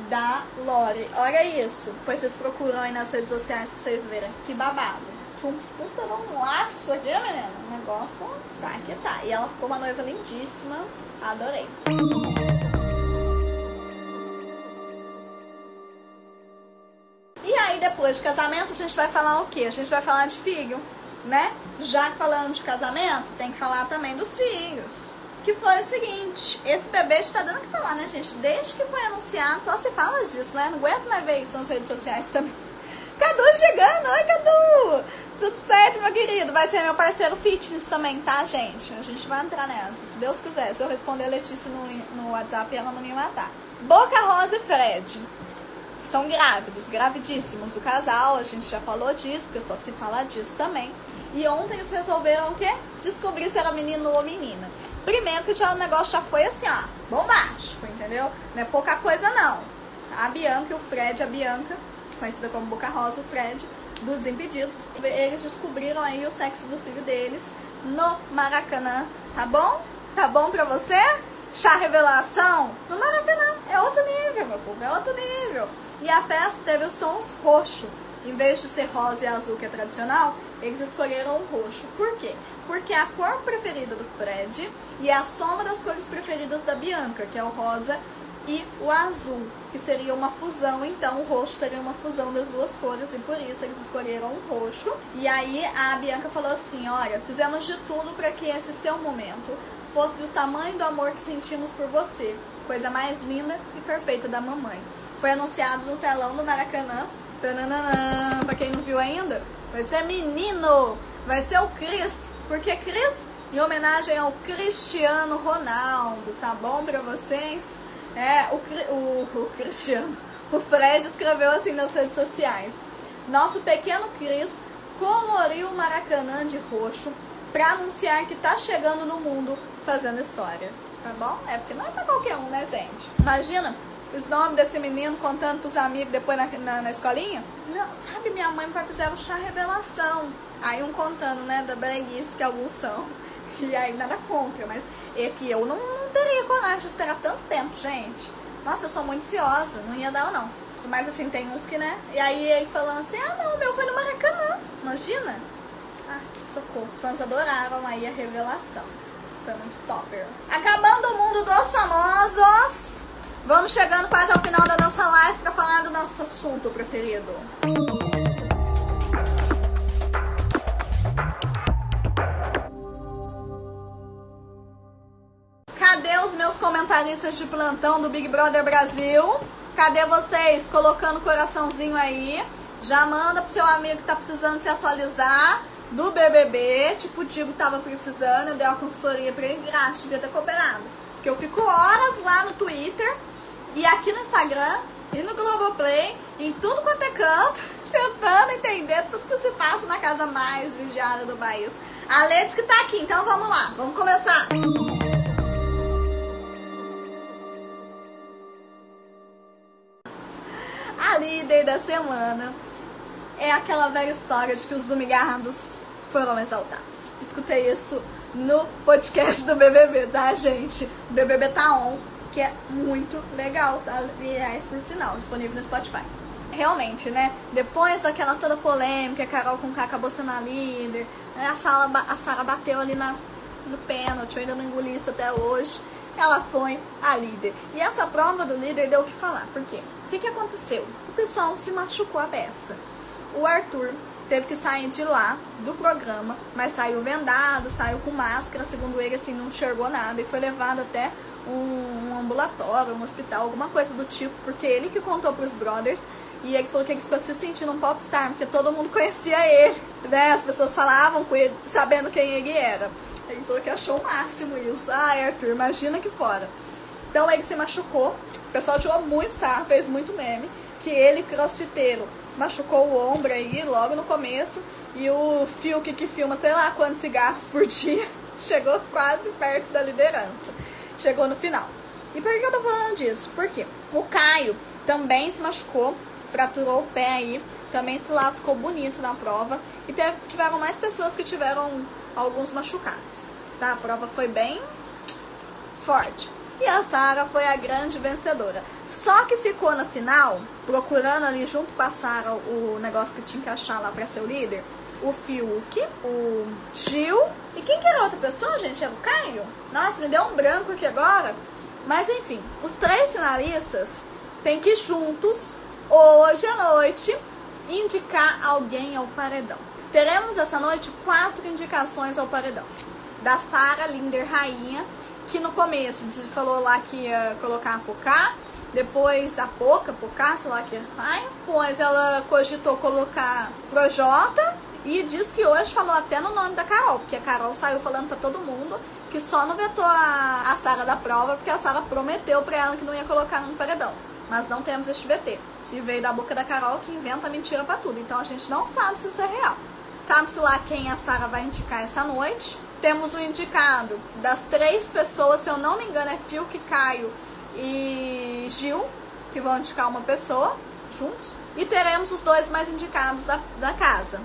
da Lore. Olha isso. Depois vocês procuram aí nas redes sociais pra vocês verem. Que babado. Tinha um puta um laço aqui, menina. O negócio tá que tá. E ela ficou uma noiva lindíssima. Adorei. E aí, depois de casamento, a gente vai falar o quê? A gente vai falar de filho, né? Já que falamos de casamento, tem que falar também dos filhos. Que foi o seguinte, esse bebê está dando o que falar, né, gente? Desde que foi anunciado, só se fala disso, né? Não aguento mais ver isso nas redes sociais também. Cadu chegando, oi Cadu! Tudo certo, meu querido? Vai ser meu parceiro fitness também, tá, gente? A gente vai entrar nessa, se Deus quiser. Se eu responder a Letícia no, no WhatsApp, ela não me matar. Boca Rosa e Fred são grávidos, gravidíssimos. O casal, a gente já falou disso, porque só se fala disso também. E ontem eles resolveram o quê? Descobrir se era menino ou menina. Primeiro que já, o negócio já foi assim, ó, bombástico, entendeu? Não é pouca coisa não. A Bianca e o Fred, a Bianca, conhecida como Boca Rosa, o Fred, dos Impedidos, eles descobriram aí o sexo do filho deles no Maracanã, tá bom? Tá bom pra você? Chá revelação no Maracanã. É outro nível, meu povo, é outro nível. E a festa teve os tons roxo. Em vez de ser rosa e azul, que é tradicional, eles escolheram o roxo. Por quê? Porque é a cor preferida do Fred e é a soma das cores preferidas da Bianca, que é o rosa e o azul, que seria uma fusão. Então, o roxo seria uma fusão das duas cores e por isso eles escolheram o roxo. E aí a Bianca falou assim: Olha, fizemos de tudo para que esse seu momento fosse do tamanho do amor que sentimos por você. Coisa mais linda e perfeita da mamãe. Foi anunciado no telão do Maracanã. Tananana, pra quem não viu ainda, vai ser menino, vai ser o Cris. Porque Cris, em homenagem ao Cristiano Ronaldo, tá bom pra vocês? É, o, o, o Cristiano, o Fred escreveu assim nas redes sociais. Nosso pequeno Cris coloriu o Maracanã de roxo para anunciar que tá chegando no mundo fazendo história, tá bom? É porque não é pra qualquer um, né, gente? Imagina os nomes desse menino contando pros amigos depois na, na, na escolinha. Não, sabe, minha mãe vai fazer um chá revelação. Aí um contando, né, da breguice que alguns são. E aí nada contra, mas é que eu não, não teria coragem de esperar tanto tempo, gente. Nossa, eu sou muito ansiosa, não ia dar não. Mas assim, tem uns que, né? E aí ele falando assim, ah não, meu foi no Maracanã. Imagina? Ah, socorro. Os fãs adoraram aí a revelação. Foi muito topper. Acabando o mundo dos famosos. Vamos chegando quase ao final da nossa live para falar do nosso assunto preferido. Cadê os meus comentaristas de plantão do Big Brother Brasil? Cadê vocês colocando coraçãozinho aí? Já manda pro seu amigo que tá precisando se atualizar do BBB. Tipo, o Digo tava precisando, eu dei uma consultoria pra ele grátis, devia ter cooperado. Porque eu fico horas lá no Twitter e aqui no Instagram e no Globoplay, em tudo quanto é canto, tentando entender tudo que se passa na casa mais vigiada do país. A Ledes que tá aqui, então vamos lá, vamos começar. A líder da semana é aquela velha história de que os humilhados foram exaltados. Escutei isso no podcast do BBB, tá, gente? BBB tá on, que é muito legal, tá? Aliás, por sinal, disponível no Spotify. Realmente, né? Depois daquela toda polêmica, a Carol com K acabou sendo a líder, né? a, Sala, a Sara bateu ali na, no pênalti, eu ainda não engoli isso até hoje. Ela foi a líder. E essa prova do líder deu o que falar. Por quê? O que, que aconteceu? O pessoal se machucou a beça. O Arthur teve que sair de lá do programa, mas saiu vendado, saiu com máscara, segundo ele, assim, não enxergou nada e foi levado até um, um ambulatório, um hospital, alguma coisa do tipo, porque ele que contou pros brothers e ele falou que ele ficou se sentindo um popstar, porque todo mundo conhecia ele, né? As pessoas falavam com ele, sabendo quem ele era. Ele falou que achou o máximo isso. Ai, Arthur, imagina que fora. Então ele se machucou, o pessoal tirou muito sarro, fez muito meme, que ele, crossfiteiro, machucou o ombro aí logo no começo e o Fiuk que filma sei lá quantos cigarros por dia chegou quase perto da liderança. Chegou no final. E por que eu tô falando disso? Porque o Caio também se machucou, fraturou o pé aí, também se lascou bonito na prova e teve, tiveram mais pessoas que tiveram alguns machucados. Tá? A prova foi bem forte. E a Sara foi a grande vencedora. Só que ficou na final, procurando ali junto com a Sara o negócio que tinha que achar lá pra ser o líder. O Fiuk, o Gil. E quem que era outra pessoa, gente? Era o Caio? Nossa, me deu um branco aqui agora. Mas enfim, os três finalistas têm que juntos, hoje à noite, indicar alguém ao paredão. Teremos essa noite quatro indicações ao paredão. Da Sara Linder Rainha, que no começo falou lá que ia colocar a Pocá, depois a Poca, Pocá, sei lá que é depois ela cogitou colocar Projota e diz que hoje falou até no nome da Carol, porque a Carol saiu falando para todo mundo que só não vetou a, a Sara da prova porque a Sara prometeu para ela que não ia colocar no paredão. Mas não temos este VT. E veio da boca da Carol que inventa mentira para tudo. Então a gente não sabe se isso é real. Sabe-se lá quem a Sara vai indicar essa noite temos o indicado das três pessoas, se eu não me engano, é Fiuk, Caio e Gil, que vão indicar uma pessoa juntos. E teremos os dois mais indicados da, da casa.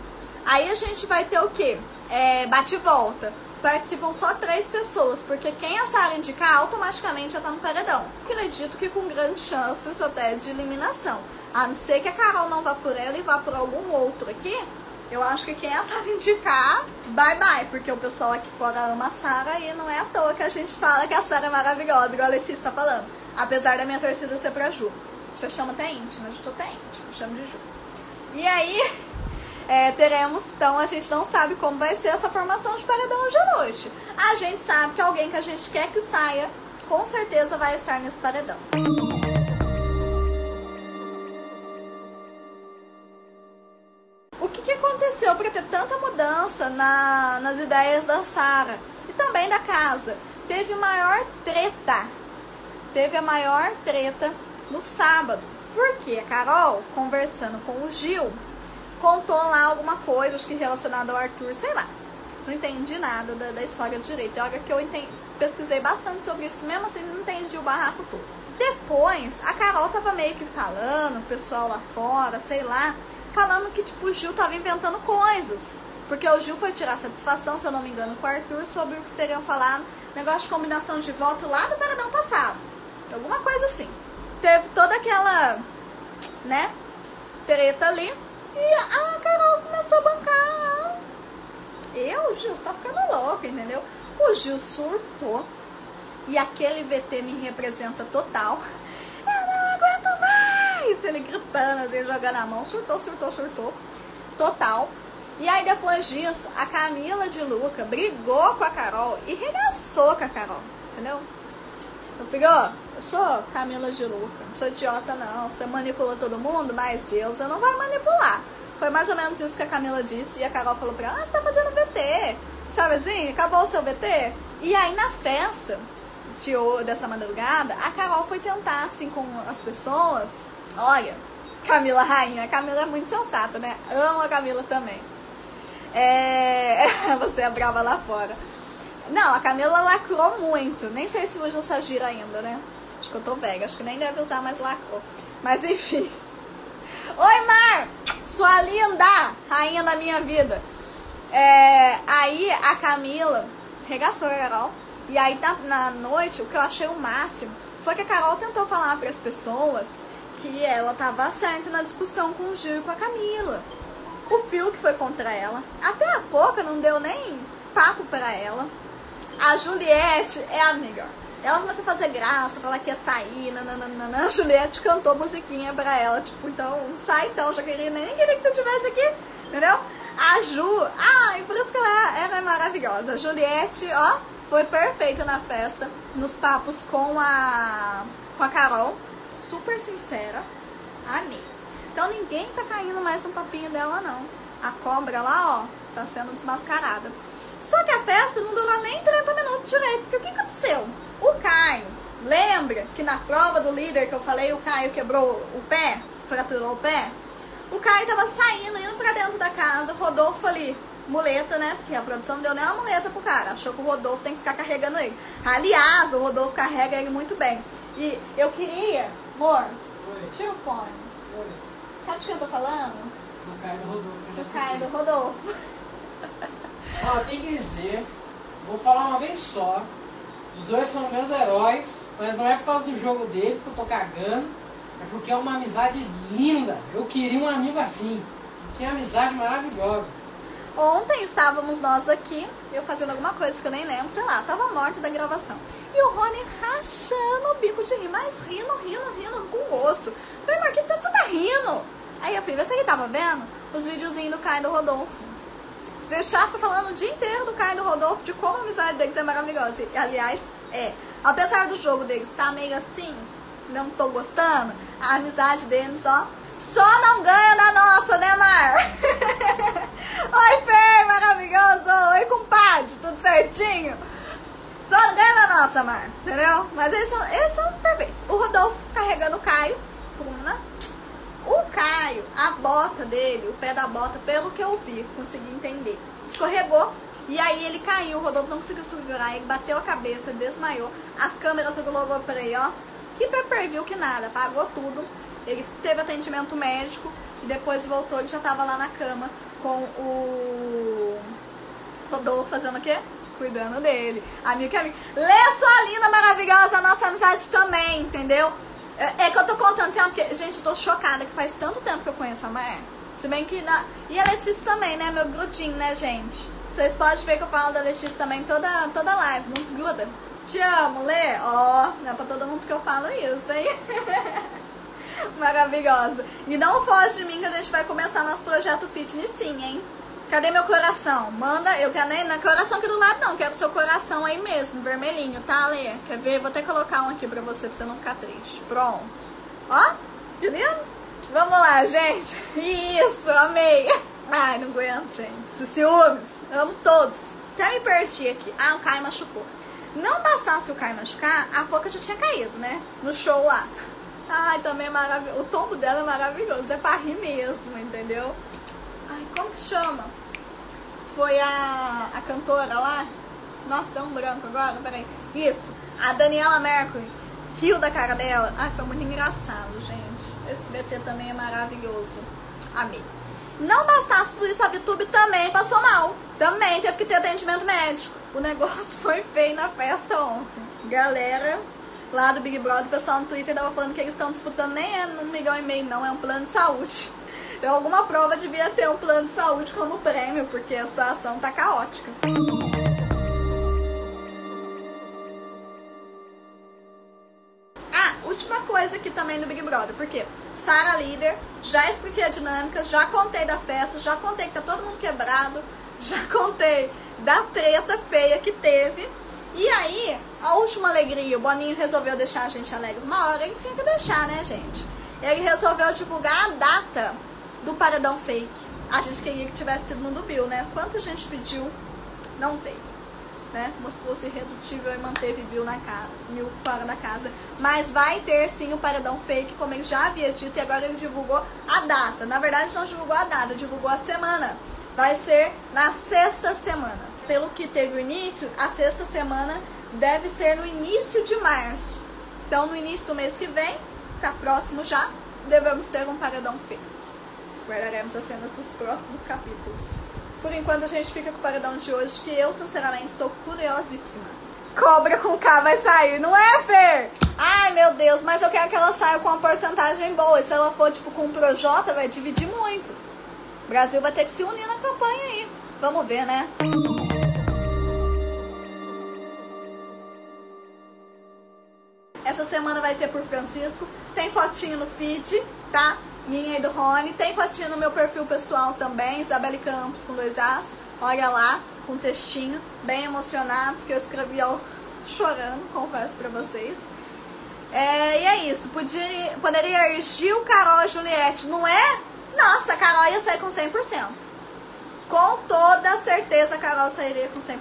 Aí a gente vai ter o quê? É, bate e volta. Participam só três pessoas, porque quem a Sara indicar automaticamente já tá no paredão. Acredito que com grandes chances até de eliminação. A não ser que a Carol não vá por ela e vá por algum outro aqui, eu acho que quem a Sara indicar, bye bye, porque o pessoal aqui fora ama a Sara e não é à toa que a gente fala que a Sara é maravilhosa, igual a Letícia tá falando. Apesar da minha torcida ser pra Ju. Já chama até íntima, eu tô até íntimo, chamo de Ju. E aí, é, teremos, então a gente não sabe como vai ser essa formação de paredão hoje à noite. A gente sabe que alguém que a gente quer que saia, com certeza vai estar nesse paredão. aconteceu para ter tanta mudança na, nas ideias da Sara e também da casa? Teve maior treta. Teve a maior treta no sábado. Porque a Carol, conversando com o Gil, contou lá alguma coisa, acho que relacionada ao Arthur, sei lá. Não entendi nada da, da história direito. É hora que eu entendi, pesquisei bastante sobre isso, mesmo assim não entendi o barraco todo. Depois, a Carol tava meio que falando, o pessoal lá fora, sei lá, falando que tipo, o Gil tava inventando coisas. Porque o Gil foi tirar satisfação, se eu não me engano, com o Arthur sobre o que teriam falado, negócio de combinação de voto lá do paredão passado. Alguma coisa assim. Teve toda aquela né? Treta ali. E a Carol começou a bancar. Eu, o Gil, você tá ficando louco, entendeu? O Gil surtou. E aquele VT me representa total. Eu não aguento mais! Ele gritando, assim, jogando a mão. Surtou, surtou, surtou. Total. E aí depois disso, a Camila de Luca brigou com a Carol e regaçou com a Carol, entendeu? Eu falei, ó, eu sou Camila não sou idiota não, você manipula todo mundo, mas eu não vai manipular. Foi mais ou menos isso que a Camila disse e a Carol falou pra ela, ah, você tá fazendo VT, sabe assim, acabou o seu VT? E aí na festa de, dessa madrugada, a Carol foi tentar assim com as pessoas, olha, Camila rainha, a Camila é muito sensata, né? Amo a Camila também. É... Você é brava lá fora. Não, a Camila lacrou muito. Nem sei se usa essa gira ainda, né? Acho que eu tô velha. Acho que nem deve usar mais lacrou. Mas enfim. Oi, Mar! Sua linda! Rainha da minha vida. É... Aí a Camila regaçou a Carol. E aí na, na noite, o que eu achei o máximo foi que a Carol tentou falar para as pessoas que ela tava certa na discussão com o Gil e com a Camila. O Phil que foi contra ela. Até a pouco não deu nem papo para ela. A Juliette é amiga. Ela começou a fazer graça, falar que ia sair, nananana. A Juliette cantou musiquinha pra ela, tipo, então, sai então, já queria, nem queria que você estivesse aqui, entendeu? A Ju, ai, por isso que ela é, ela é maravilhosa. A Juliette, ó, foi perfeita na festa, nos papos com a, com a Carol, super sincera, amei. Então ninguém tá caindo mais no papinho dela, não. A cobra lá, ó, tá sendo desmascarada. Só que a festa não durou nem 30 minutos direito, porque o que aconteceu? O Caio, lembra que na prova do líder que eu falei, o Caio quebrou o pé, fraturou o pé? O Caio tava saindo, indo pra dentro da casa, Rodolfo ali, muleta, né? Porque a produção não deu nem uma muleta pro cara. Achou que o Rodolfo tem que ficar carregando ele. Aliás, o Rodolfo carrega ele muito bem. E eu queria, amor, Oi. tira o fone. Sabe de que eu tô falando? Do Caio do Rodolfo. Do Caio do Rodolfo. Ó, tem que dizer, vou falar uma vez só. Os dois são meus heróis, mas não é por causa do jogo deles que eu tô cagando. É porque é uma amizade linda. Eu queria um amigo assim. Que amizade maravilhosa. Ontem estávamos nós aqui, eu fazendo alguma coisa que eu nem lembro, sei lá, tava morto da gravação. E o Rony rachando o bico de rir, mas rindo, rindo, rindo, com gosto. Falei, Mar, que tanto você tá rindo? Aí eu ver se ele tava vendo os videozinhos do Caio do Rodolfo. Você fica falando o dia inteiro do Caio do Rodolfo, de como a amizade deles é maravilhosa. E, aliás, é. Apesar do jogo deles estar tá meio assim, não tô gostando, a amizade deles, ó, só não ganha da nossa, né, Mar? Oi, Fê, maravilhoso! Oi, compadre, tudo certinho? Só ganha da nossa, Mar, entendeu? Mas eles são, eles são perfeitos. O Rodolfo carregando o Caio, né? O Caio, a bota dele, o pé da bota, pelo que eu vi, consegui entender, escorregou. E aí ele caiu, o Rodolfo não conseguiu segurar, ele bateu a cabeça, desmaiou. As câmeras do Globo Play, ó, que pay que nada, pagou tudo. Ele teve atendimento médico e depois voltou e já tava lá na cama com o Rodolfo fazendo o quê? Cuidando dele. Amigo que amigo. Lê sua linda, maravilhosa, nossa amizade também, entendeu? É, é, que eu tô contando assim, porque, gente, eu tô chocada que faz tanto tempo que eu conheço a Mar. Se bem que. Na... E a Letícia também, né? Meu grudinho, né, gente? Vocês podem ver que eu falo da Letícia também toda, toda live. Nos gruda. Te amo, Lê. Ó, oh, não é pra todo mundo que eu falo isso, hein? Maravilhosa. E não foge de mim que a gente vai começar nosso projeto fitness sim, hein? Cadê meu coração? Manda, eu quero nem na coração aqui do lado não, quero seu coração aí mesmo, vermelhinho, tá, Lê? Quer ver? Vou até colocar um aqui pra você, pra você não ficar triste. Pronto. Ó, que lindo. Vamos lá, gente. Isso, amei. Ai, não aguento, gente. Ciúmes. Amo todos. Até me perdi aqui. Ah, o Caio machucou. Não bastasse o Caio machucar, a pouco já tinha caído, né? No show lá. Ai, também é maravilhoso. O tombo dela é maravilhoso. É pra rir mesmo, entendeu? Ai, como que chama? Foi a, a cantora lá? Nossa, deu um branco agora, peraí. Isso, a Daniela Mercury. Riu da cara dela. Ai, foi muito engraçado, gente. Esse BT também é maravilhoso. Amei. Não bastasse isso, a VTube também passou mal. Também teve que ter atendimento médico. O negócio foi feio na festa ontem. Galera, lá do Big Brother, o pessoal no Twitter tava falando que eles estão disputando nem é um milhão e meio, não, é um plano de saúde. Então alguma prova devia ter um plano de saúde como prêmio, porque a situação tá caótica. Ah, última coisa aqui também no Big Brother, porque Sara líder, já expliquei a dinâmica, já contei da festa, já contei que tá todo mundo quebrado, já contei da treta feia que teve. E aí, a última alegria, o Boninho resolveu deixar a gente alegre uma hora, ele tinha que deixar, né, gente? Ele resolveu divulgar a data do paredão fake. A gente queria que tivesse sido no do Bill, né? Quanto a gente pediu, não veio. Né? Mostrou-se irredutível e manteve Bill na casa, Bill fora da casa. Mas vai ter sim o paredão fake, como ele já havia dito, e agora ele divulgou a data. Na verdade, não divulgou a data, divulgou a semana. Vai ser na sexta semana pelo que teve o início, a sexta semana deve ser no início de março. Então, no início do mês que vem, tá próximo já, devemos ter um paredão feito. Guardaremos as cenas dos próximos capítulos. Por enquanto, a gente fica com o paredão de hoje, que eu, sinceramente, estou curiosíssima. Cobra com K vai sair, não é, Fer? Ai, meu Deus, mas eu quero que ela saia com uma porcentagem boa. E se ela for, tipo, com o Projota, vai dividir muito. O Brasil vai ter que se unir na campanha aí. Vamos ver, né? Essa semana vai ter por Francisco. Tem fotinho no feed, tá? Minha e do Rony. Tem fotinho no meu perfil pessoal também, Isabelle Campos com dois As. Olha lá, com um textinho bem emocionado, que eu escrevi ao chorando, confesso pra vocês. É, e é isso. Podia, poderia ir Gil, Carol e Juliette, não é? Nossa, a Carol ia sair com 100%. Com toda certeza a Carol sairia com 100%.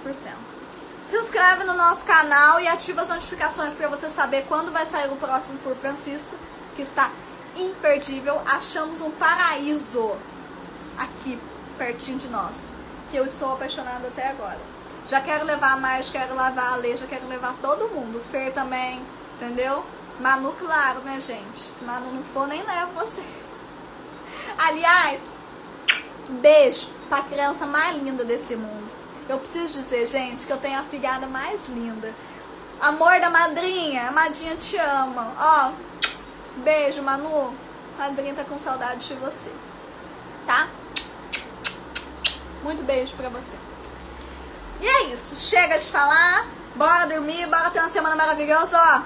Se inscreve no nosso canal e ativa as notificações para você saber quando vai sair o próximo por Francisco, que está imperdível. Achamos um paraíso aqui, pertinho de nós, que eu estou apaixonada até agora. Já quero levar a Marge, quero levar a Lê, já quero levar todo mundo. O Fer também, entendeu? Manu, claro, né, gente? Se Manu não for, nem levo você. Aliás, beijo pra criança mais linda desse mundo. Eu preciso dizer, gente, que eu tenho a filhada mais linda. Amor da madrinha, a madrinha te ama. Ó, beijo, Manu. A madrinha tá com saudade de você. Tá? Muito beijo pra você. E é isso. Chega de falar. Bora dormir, bora ter uma semana maravilhosa, ó.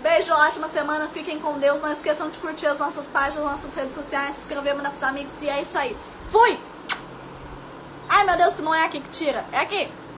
Beijo, ótima semana. Fiquem com Deus. Não esqueçam de curtir as nossas páginas, nossas redes sociais, se inscrever, mandar pros amigos. E é isso aí. Fui! Ai, meu Deus, que não é aqui que tira. É aqui.